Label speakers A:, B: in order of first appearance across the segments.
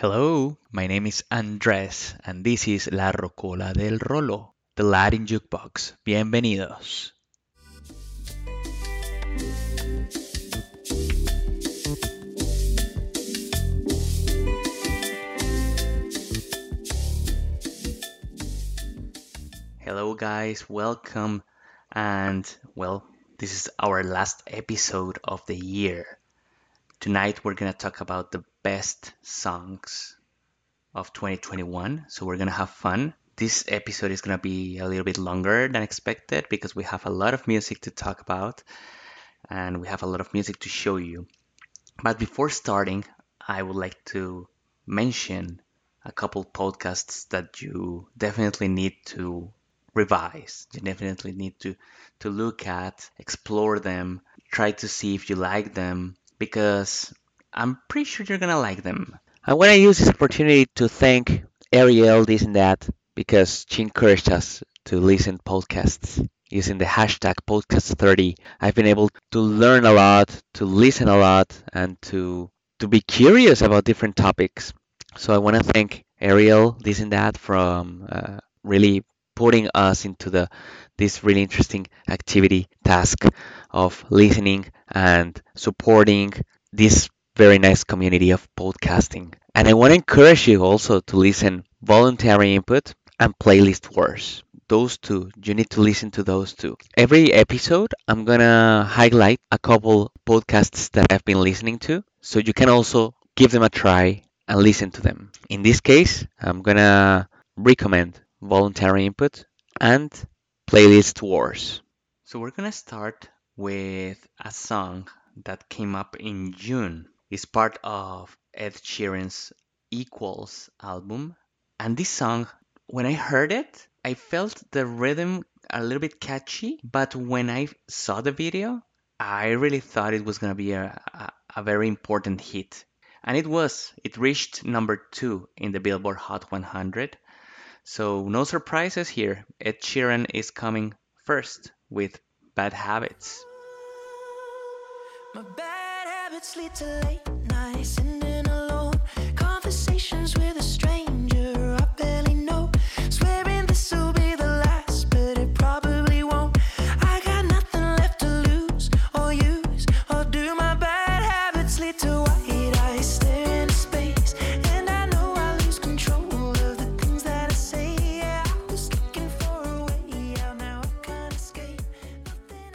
A: Hello, my name is Andres and this is La Rocola del Rolo, the Latin Jukebox. Bienvenidos. Hello, guys, welcome. And well, this is our last episode of the year. Tonight, we're gonna talk about the best songs of 2021. So, we're gonna have fun. This episode is gonna be a little bit longer than expected because we have a lot of music to talk about and we have a lot of music to show you. But before starting, I would like to mention a couple podcasts that you definitely need to revise. You definitely need to to look at, explore them, try to see if you like them because I'm pretty sure you're gonna like them. I want to use this opportunity to thank Ariel, this and that, because she encouraged us to listen podcasts using the hashtag podcast30. I've been able to learn a lot, to listen a lot, and to to be curious about different topics. So I want to thank Ariel, this and that, from uh, really putting us into the this really interesting activity task of listening and supporting this very nice community of podcasting. And I want to encourage you also to listen voluntary input and playlist wars. Those two, you need to listen to those two. Every episode, I'm gonna highlight a couple podcasts that I've been listening to, so you can also give them a try and listen to them. In this case, I'm gonna recommend voluntary input and playlist wars. So we're gonna start with a song that came up in June. It's part of Ed Sheeran's Equals album. And this song, when I heard it, I felt the rhythm a little bit catchy, but when I saw the video, I really thought it was gonna be a, a, a very important hit. And it was. It reached number two in the Billboard Hot 100 so no surprises here. Ed Sheeran is coming first with Bad Habits. My bad habits lead to late nights alone, conversations with a stranger I barely know, swearing this will be the last, but it probably won't. I got nothing left to lose or use, or do my bad habits lead to white eyes stare into space, and I know I lose control of the things that I say. Yeah, I was looking for a way out, now I can't escape.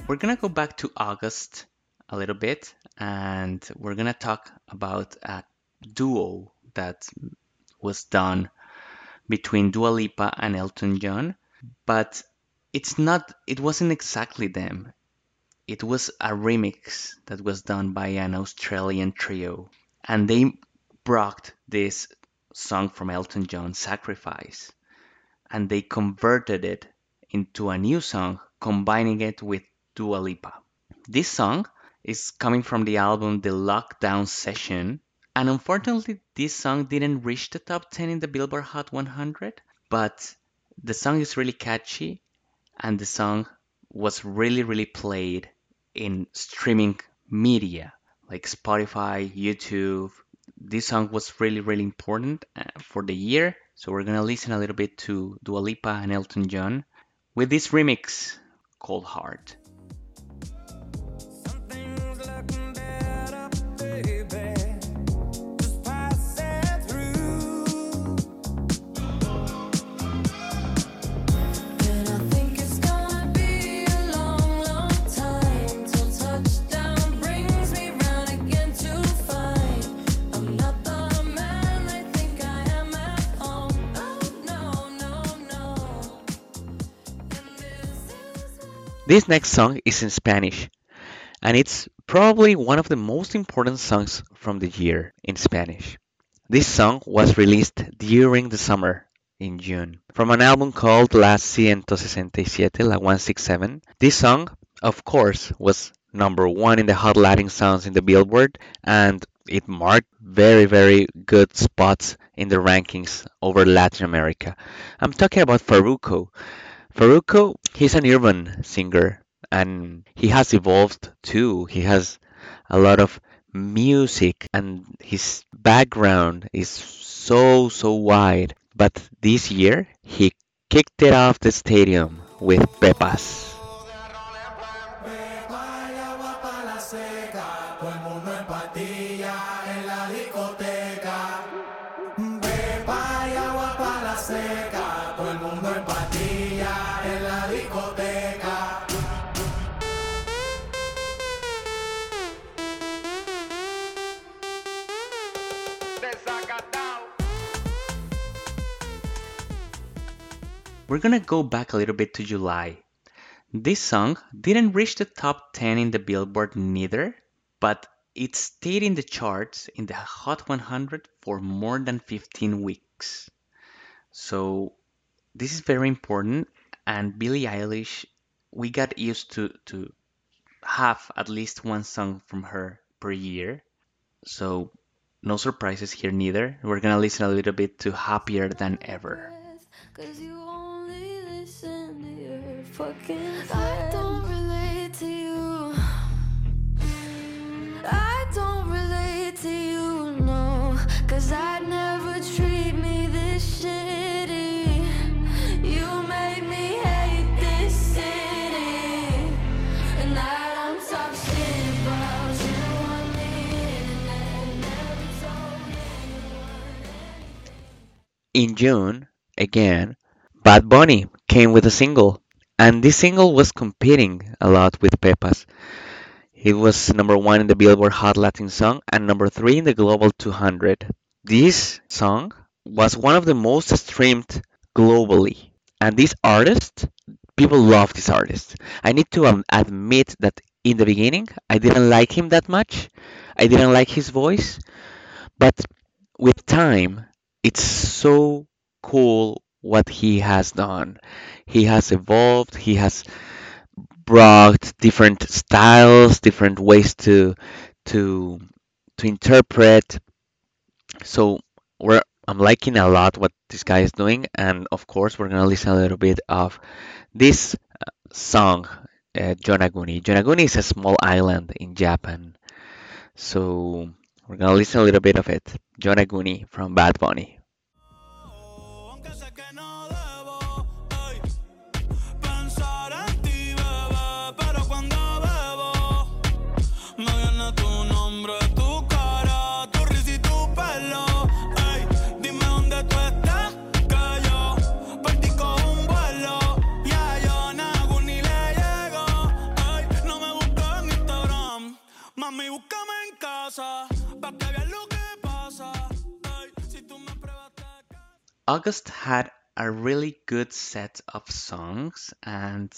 A: We're gonna go back to August a little bit and we're gonna talk about a duo that was done between Dua Lipa and Elton John, but it's not it wasn't exactly them. It was a remix that was done by an Australian trio and they brought this song from Elton John, Sacrifice, and they converted it into a new song, combining it with Dua Lipa. This song is coming from the album The Lockdown Session. And unfortunately, this song didn't reach the top 10 in the Billboard Hot 100, but the song is really catchy and the song was really, really played in streaming media like Spotify, YouTube. This song was really, really important uh, for the year. So we're gonna listen a little bit to Dua Lipa and Elton John with this remix called Heart. This next song is in Spanish, and it's probably one of the most important songs from the year in Spanish. This song was released during the summer in June from an album called La 167, La 167. This song, of course, was number one in the Hot Latin Songs in the Billboard, and it marked very, very good spots in the rankings over Latin America. I'm talking about Farruko. Farruko, he's an urban singer and he has evolved too. He has a lot of music and his background is so, so wide. But this year, he kicked it off the stadium with Pepas. We're gonna go back a little bit to July. This song didn't reach the top 10 in the Billboard neither, but it stayed in the charts in the Hot 100 for more than 15 weeks. So this is very important, and Billie Eilish, we got used to to have at least one song from her per year. So no surprises here neither. We're gonna listen a little bit to Happier Than Ever.
B: Cause I
A: In June, again, Bad Bunny came with a single, and this single was competing a lot with Pepas. It was number one in the Billboard Hot Latin Song and number three in the Global 200. This song was one of the most streamed globally, and this artist, people love this artist. I need to um, admit that in the beginning, I didn't like him that much. I didn't like his voice, but with time, it's so cool what he has done. He has evolved, he has brought different styles, different ways to to to interpret. So we're I'm liking a lot what this guy is doing, and of course we're gonna listen a little bit of this uh, song, uh, Yonaguni. Yonaguni is a small island in Japan, so we're gonna listen a little bit of it. Yonaguni from Bad Bunny. August had a really good set of songs, and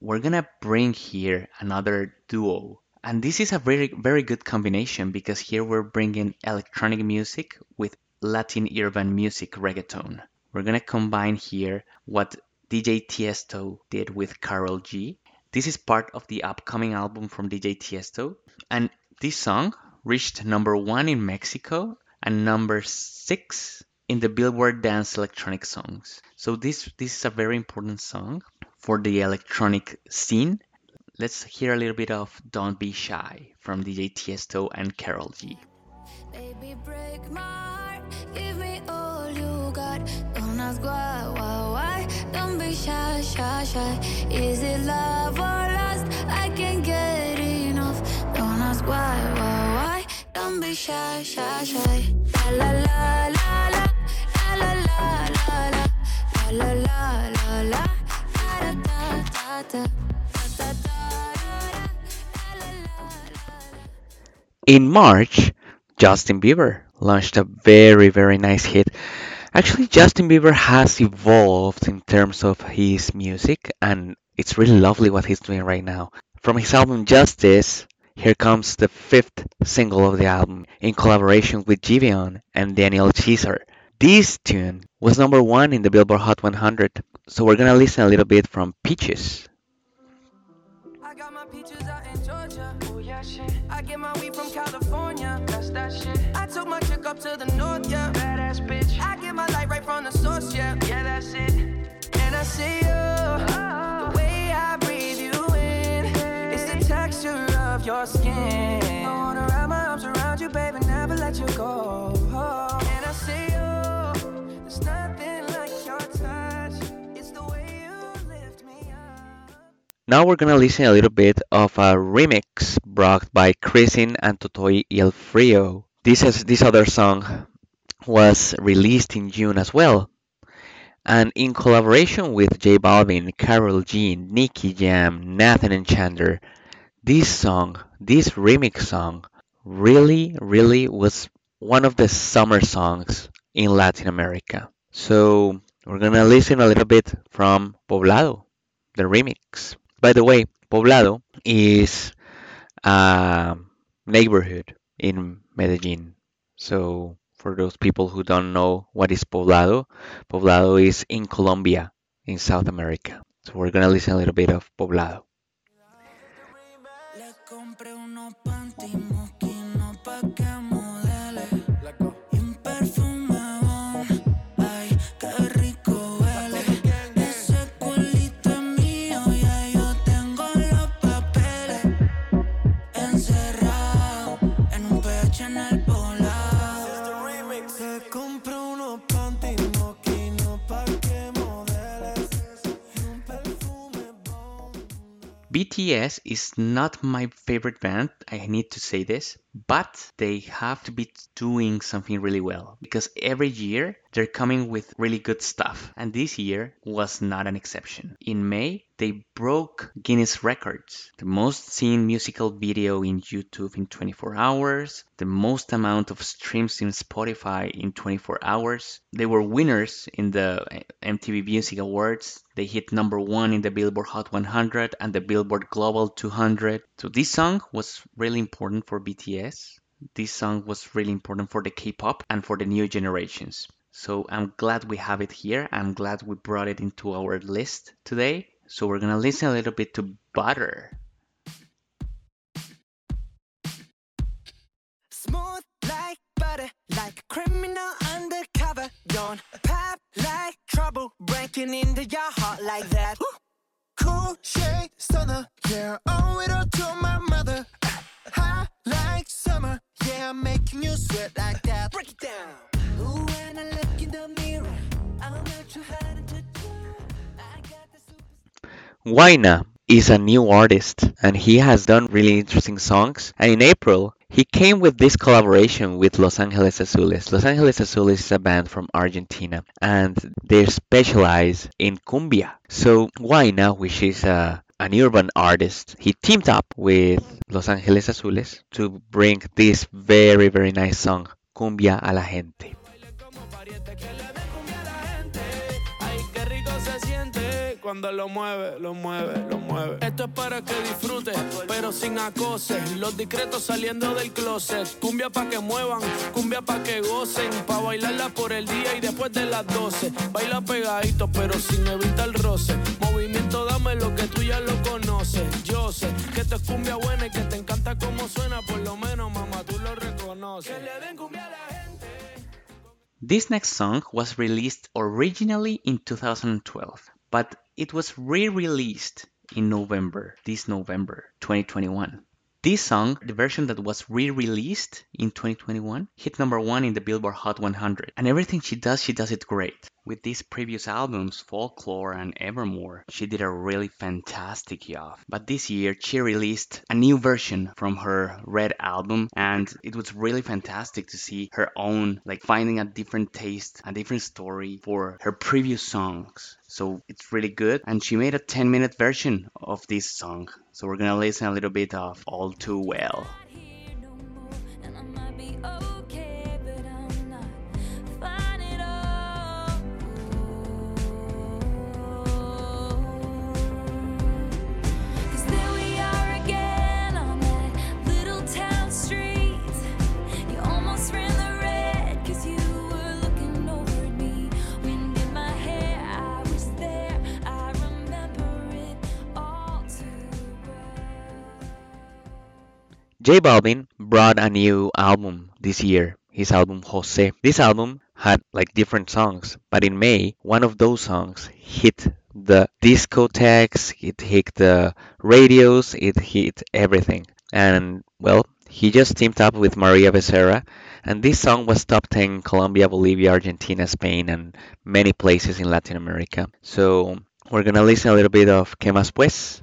A: we're gonna bring here another duo. And this is a very, very good combination because here we're bringing electronic music with Latin urban music reggaeton. We're gonna combine here what DJ Tiesto did with Karol G. This is part of the upcoming album from DJ Tiesto, and this song reached number one in Mexico and number six in the Billboard Dance Electronic Songs. So this this is a very important song for the electronic scene. Let's hear a little bit of Don't Be Shy from DJ Tiesto and Karol G.
B: Baby, shy, shy, shy. Is it love or lust? I can't get enough. Don't ask why, why, why. Don't be shy, shy, shy. La la la la
A: In March, Justin Bieber launched a very, very nice hit. Actually, Justin Bieber has evolved in terms of his music, and it's really lovely what he's doing right now. From his album Justice, here comes the fifth single of the album in collaboration with Giveon and Daniel Caesar. This tune was number one in the Billboard Hot 100, so we're gonna listen a little bit from Peaches.
C: I got my peaches out in Georgia. Oh yeah, shit. I get my weed from California. That's that shit. I took my chick up to the north, yeah. Badass bitch. I get my light right from the source, yeah. Yeah, that's it. And I see you. The way I breathe you in. The texture of your skin. I wanna wrap my arms around you, baby, never let you go.
A: Now we're gonna listen a little bit of a remix brought by Crissin and Totoy El Frio. This is this other song was released in June as well, and in collaboration with J Balvin, Karol G, Nicky Jam, Natan and Shander. This song, this remix song, really, really was one of the summer songs in Latin America. So we're gonna listen a little bit from Poblado, the remix. By the way, Poblado is a neighborhood in Medellin. So for those people who don't know what is Poblado, Poblado is in Colombia, in South America. So we're gonna listen a little bit of Poblado. BTS is not my favorite band, I need to say this, but they have to be doing something really well because every year they're coming with really good stuff, and this year was not an exception. In May, they broke Guinness records, the most seen musical video in YouTube in 24 hours, the most amount of streams in Spotify in 24 hours. They were winners in the eh, MTV Music Awards. They hit number one in the Billboard Hot 100 and the Billboard Global 200. So this song was really important for BTS. This song was really important for the K-pop and for the new generations. So I'm glad we have it here. I'm glad we brought it into our list today. So we're gonna listen a little bit to Butter.
D: Smooth like butter, like a criminal undercover. Don't pop like trouble, breaking into your heart like that. Cool shade stunner, yeah, owe it all to my mother. Making you sweat like that. Break it down. Ooh, when I look in the mirror, I'm not too hard to do.
A: Waina is a new artist and he has done really interesting songs. And in April, he came with this collaboration with Los Angeles Azules. Los Angeles Azules is a band from Argentina and they specialize in cumbia. So Waina, which is a, an urban artist, he teamed up with Los Angeles Azules to bring this very, very nice song, Cumbia a la Gente.
E: Cuando lo mueve, lo mueve, lo mueve. Esto es para que disfrutes, pero sin acoses. Los discretos saliendo del closet. Cumbia pa' que muevan, cumbia pa' que gocen. Pa' bailarla por el día y después de las 12. Baila pegadito, pero sin evitar el roce. Movimiento, dame lo que tú ya lo conoces. Yo sé que esto es cumbia buena y que te encanta cómo suena. Por lo menos, mamá, tú lo reconoces. Que le den cumbia a la gente.
A: This next song was released originally in 2012, but it was re-released in November, this November 2021. This song, the version that was re-released in 2021, hit number one in the Billboard Hot 100. And everything she does, she does it great. With these previous albums, Folklore and Evermore, she did a really fantastic job. But this year, she released a new version from her Red album, and it was really fantastic to see her own, like finding a different taste, a different story for her previous songs. So it's really good. And she made a 10 minute version of this song. So we're gonna listen a little bit of All Too Well. J Balvin brought a new album this year, his album Jose. This album had like different songs, but in May, one of those songs hit the discotheques, it hit the radios, it hit everything. And well, he just teamed up with Maria Becerra, and this song was top 10 in Colombia, Bolivia, Argentina, Spain, and many places in Latin America. So we're gonna listen a little bit of Que Más Pues.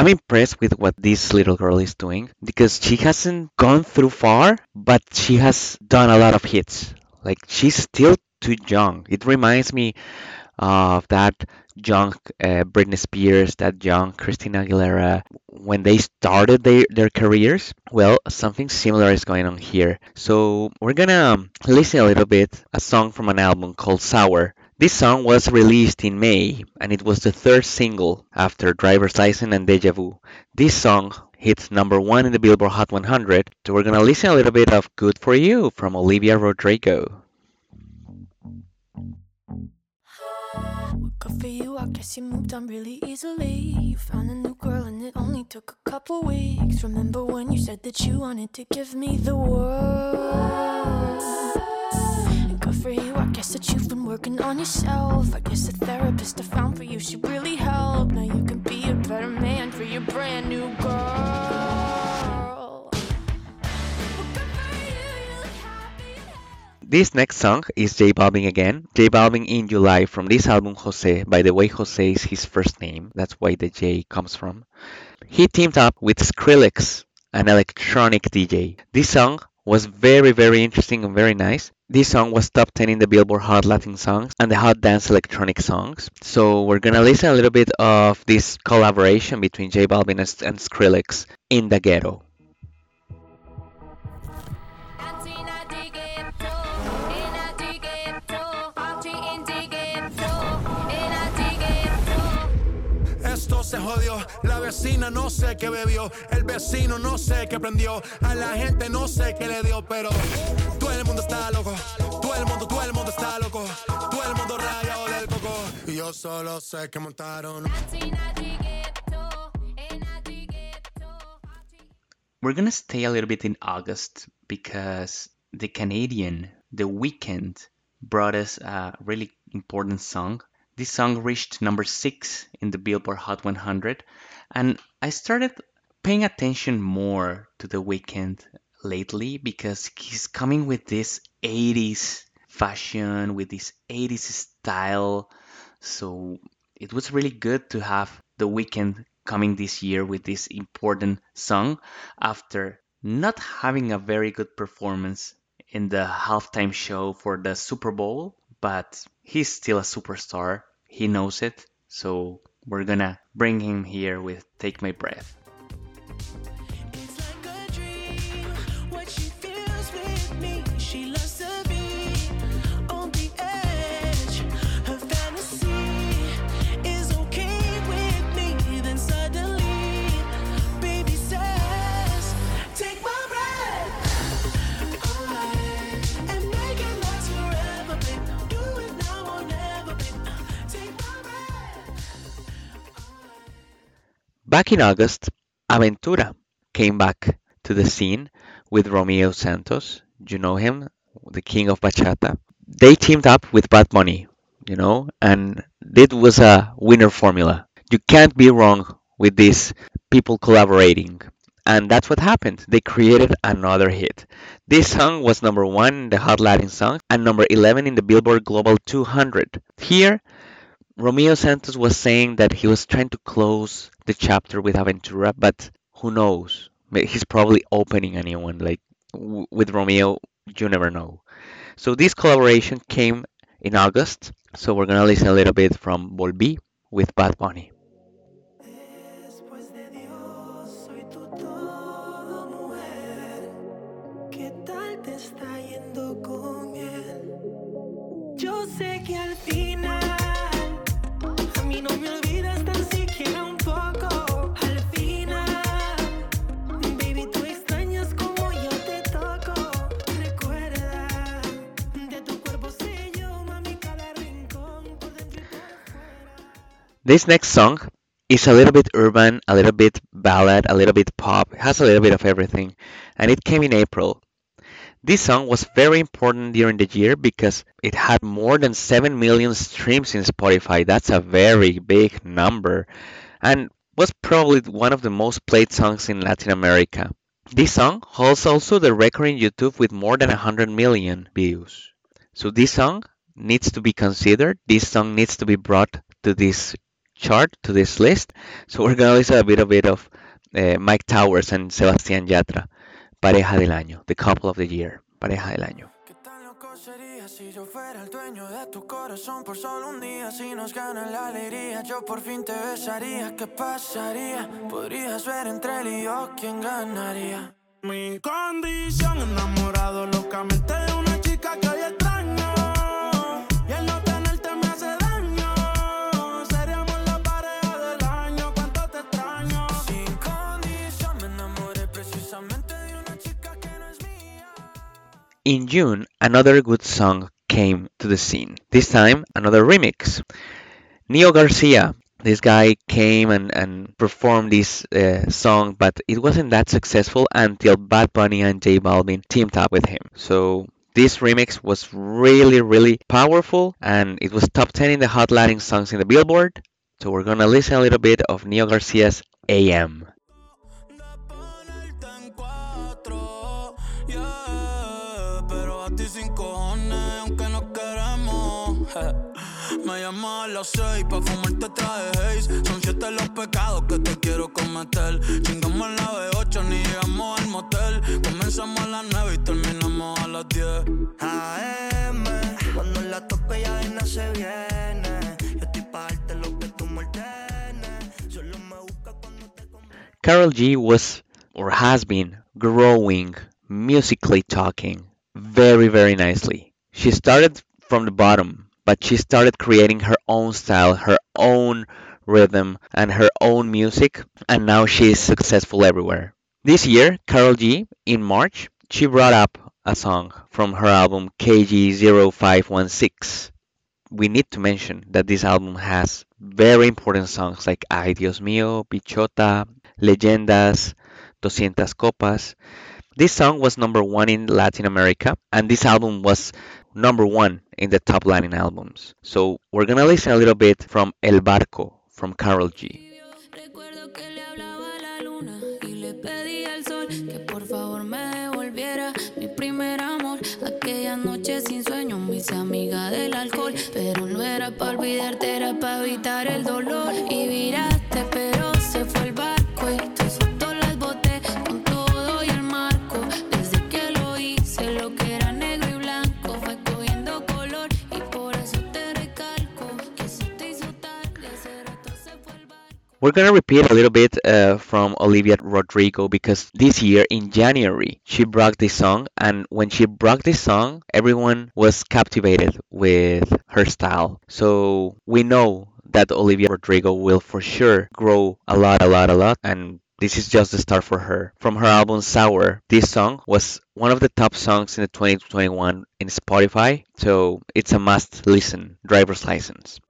A: I'm impressed with what this little girl is doing because she hasn't gone through far, but she has done a lot of hits. Like she's still too young. It reminds me of that young uh, Britney Spears, that young Christina Aguilera when they started their, their careers. Well, something similar is going on here. So we're gonna listen a little bit a song from an album called Sour. This song was released in May and it was the third single after Driver's License and Deja Vu. This song hit number one in the Billboard Hot 100. So we're gonna listen a little bit of Good for You from Olivia Rodrigo.
B: Good for you, I guess you moved on really easily. You found a new girl and it only took a couple weeks. Remember when you said that you wanted to give me the world? For you, I guess that you've been working on yourself. I guess the therapist I found for you really. Now you can be a better man for your brand new girl.
A: This next song is J Balvin again. J Balvin in July from this album Jose. By the way, Jose is his first name. That's why the J comes from. He teamed up with Skrillex, an electronic DJ. This song was very, very interesting and very nice. This song was top 10 in the Billboard Hot Latin Songs and the Hot Dance Electronic Songs. So we're gonna listen a little bit of this collaboration between J Balvin and, and Skrillex in the ghetto.
F: Vecina no sé qué bebió, el vecino no sé qué prendió, a la gente no sé qué le dio, pero todo el mundo está loco, todo el mundo, todo el mundo está loco, todo el mundo rayado del coco. Y yo solo sé que montaron.
A: We're gonna stay a little bit in August because the Canadian The Weeknd brought us a really important song. This song reached number six in the Billboard Hot 100, and I started paying attention more to The Weeknd lately because he's coming with this 80s fashion, with this 80s style. So it was really good to have The Weeknd coming this year with this important song after not having a very good performance in the halftime show for the Super Bowl, but he's still a superstar. He knows it. So we're gonna bring him here with Take My Breath. Back in August, Aventura came back to the scene with Romeo Santos. You know him, the king of bachata. They teamed up with Bad Bunny, you know, and it was a winner formula. You can't be wrong with these people collaborating. And that's what happened. They created another hit. This song was number one in the Hot Latin Songs and number 11 in the Billboard Global 200. Here, Romeo Santos was saying that he was trying to close the chapter with Aventura, but who knows? He's probably opening a new one. Like w- with Romeo, you never know. So this collaboration came in August. So we're gonna listen a little bit from Volví with Bad Bunny. This next song is a little bit urban, a little bit ballad, a little bit pop, it has a little bit of everything, and it came in April. This song was very important during the year because it had more than 7 million streams in Spotify. That's a very big number and was probably one of the most played songs in Latin America. This song holds also the record in YouTube with more than 100 million views. So this song needs to be considered. This song needs to be brought to this chart, to this list. So we're going to listen a bit, a bit of uh, Mike Towers and Sebastián Yatra, Pareja del Año, the couple of the year, Pareja del Año.
C: ¿Qué tan loco sería si yo fuera el dueño de tu corazón por solo un día? Si nos gana la alegría, yo por fin te besaría. ¿Qué pasaría? Podrías ver entre él y yo quién ganaría.
F: Mi condición, enamorado locamente de una
A: In June, another good song came to the scene. This time, another remix. Nio Garcia, this guy came and, and performed this uh, song, but it wasn't that successful until Bad Bunny and J Balvin teamed up with him. So this remix was really, really powerful, and it was top 10 in the Hot Latin songs in the Billboard. So we're gonna listen a little bit of Nio Garcia's AM.
F: Las seis pa' fumarte traje haze. Son siete los pecados que te quiero cometer. Chingamos a la B8, ni llegamos al motel. Comenzamos a las nueve y terminamos a las diez.
G: AM, cuando la toco ya de no se viene. Yo estoy pa' darte lo que tú me ordenes. Solo me busca cuando te conviene.
A: Karol G was or has been growing musically talking very very nicely. She started from the bottom, but she started creating her own style, her own rhythm and her own music and now she is successful everywhere. This year, Karol G in March, she brought up a song from her album KG0516. We need to mention that this album has very important songs like Ay Dios mío, Bichota, Leyendas, 200 Copas. This song was number one in Latin America, and this album was number one in the top Latin albums. So we're gonna listen a little bit from El Barco from Karol G.
B: Sin sueño del alcohol, pero no era para olvidarte, era para evitar el dolor.
A: We're gonna repeat a little bit uh, from Olivia Rodrigo because this year in January she brought this song, and when she brought this song, everyone was captivated with her style. So we know that Olivia Rodrigo will for sure grow a lot, a lot, a lot, and this is just the start for her. From her album Sour, this song was one of the top songs in the 2021 in Spotify, so it's a must listen. Driver's License.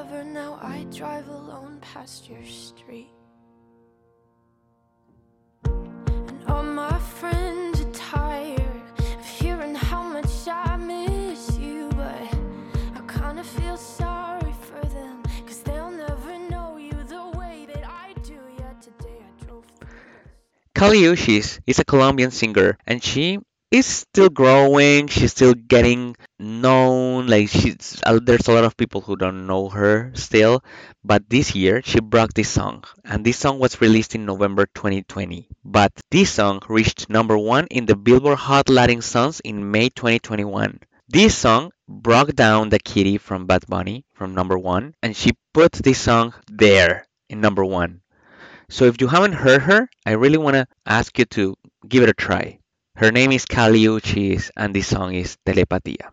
H: Forever, now I drive alone past your street. And all my friends are tired of hearing how much I miss you, but I kinda feel sorry for them, cause they'll never know you the way that I do. Yet today I drove.
A: Kali Uchis is a Colombian singer and she is still growing. She's still getting known. Like she's uh, there's a lot of people who don't know her still. But this year she brought this song, and this song was released in November 2020. But this song reached number one in the Billboard Hot Latin Songs in May 2021. This song broke down Dakiti from Bad Bunny from number one, and she put this song there in number one. So if you haven't heard her, I really want to ask you to give it a try. Her name is Kali Uchis and this song is Telepatía.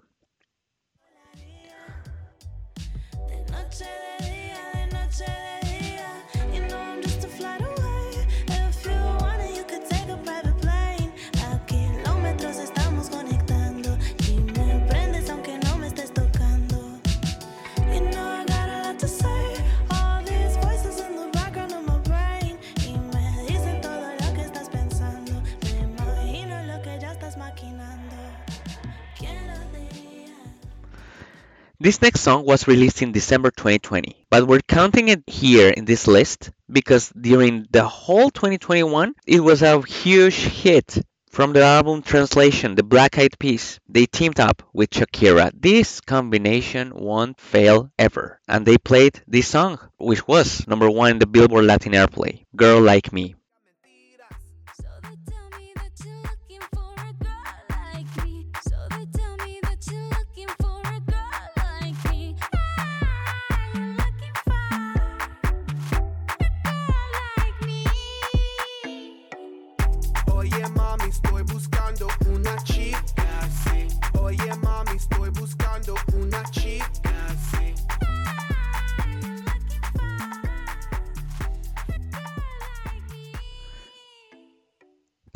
A: This next song was released in December 2020, but we're counting it here in this list because during the whole 2021 it was a huge hit. From the album Translation, the Black Eyed Peas, they teamed up with Shakira. This combination won't fail ever. And they played this song, which was number one in the Billboard Latin Airplay, Girl Like Me.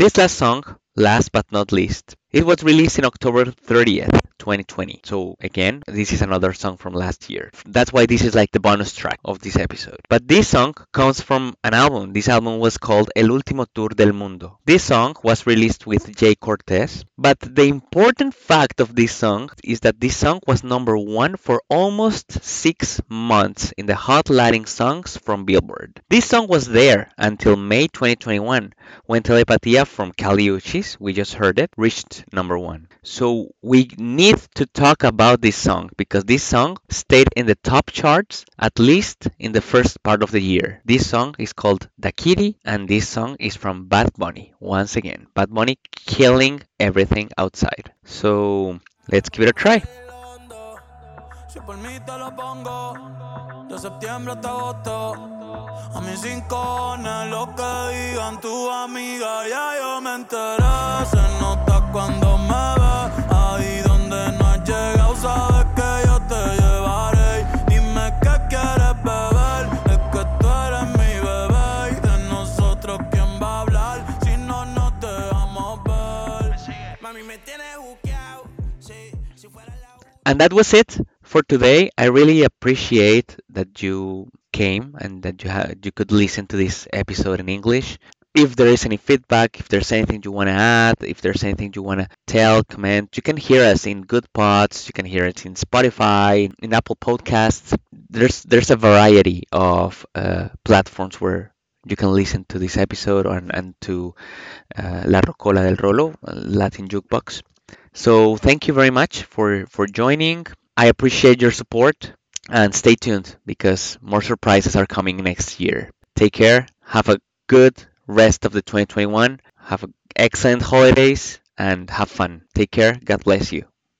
A: This last song, last but not least, it was released in October 30th, 2020. So again, this is another song from last year. That's why this is like the bonus track of this episode. But this song comes from an album. This album was called El Último Tour del Mundo. This song was released with Jhay Cortez. But the important fact of this song is that this song was number one for almost six months in the Hot Latin Songs from Billboard. This song was there until May 2021 when Telepatia from Kali Uchis, we just heard it, reached number one. So we need to talk about this song because this song stayed in the top charts at least in the first part of the year. This song is called Dakiti and this song is from Bad Bunny. Once again, Bad Bunny killing everything outside. So let's give it a try.
F: Si por mí te lo pongo, de septiembre hasta agosto. A mis rincones, lo que digan tu amiga, ya yo me enteré. Se nota cuando me
A: And that was it for today. I really appreciate that you came and that you you could listen to this episode in English. If there is any feedback, if there's anything you want to add, if there's anything you want to tell, comment, you can hear us in Goodpods, you can hear it in Spotify, in Apple Podcasts. There's there's a variety of uh, platforms where you can listen to this episode and, and to uh, La Rocola del Rolo, Latin Jukebox. So thank you very much for for joining. I appreciate your support and stay tuned because more surprises are coming next year. Take care. Have a good rest of the 2021. Have excellent holidays and have fun. Take care. God bless you.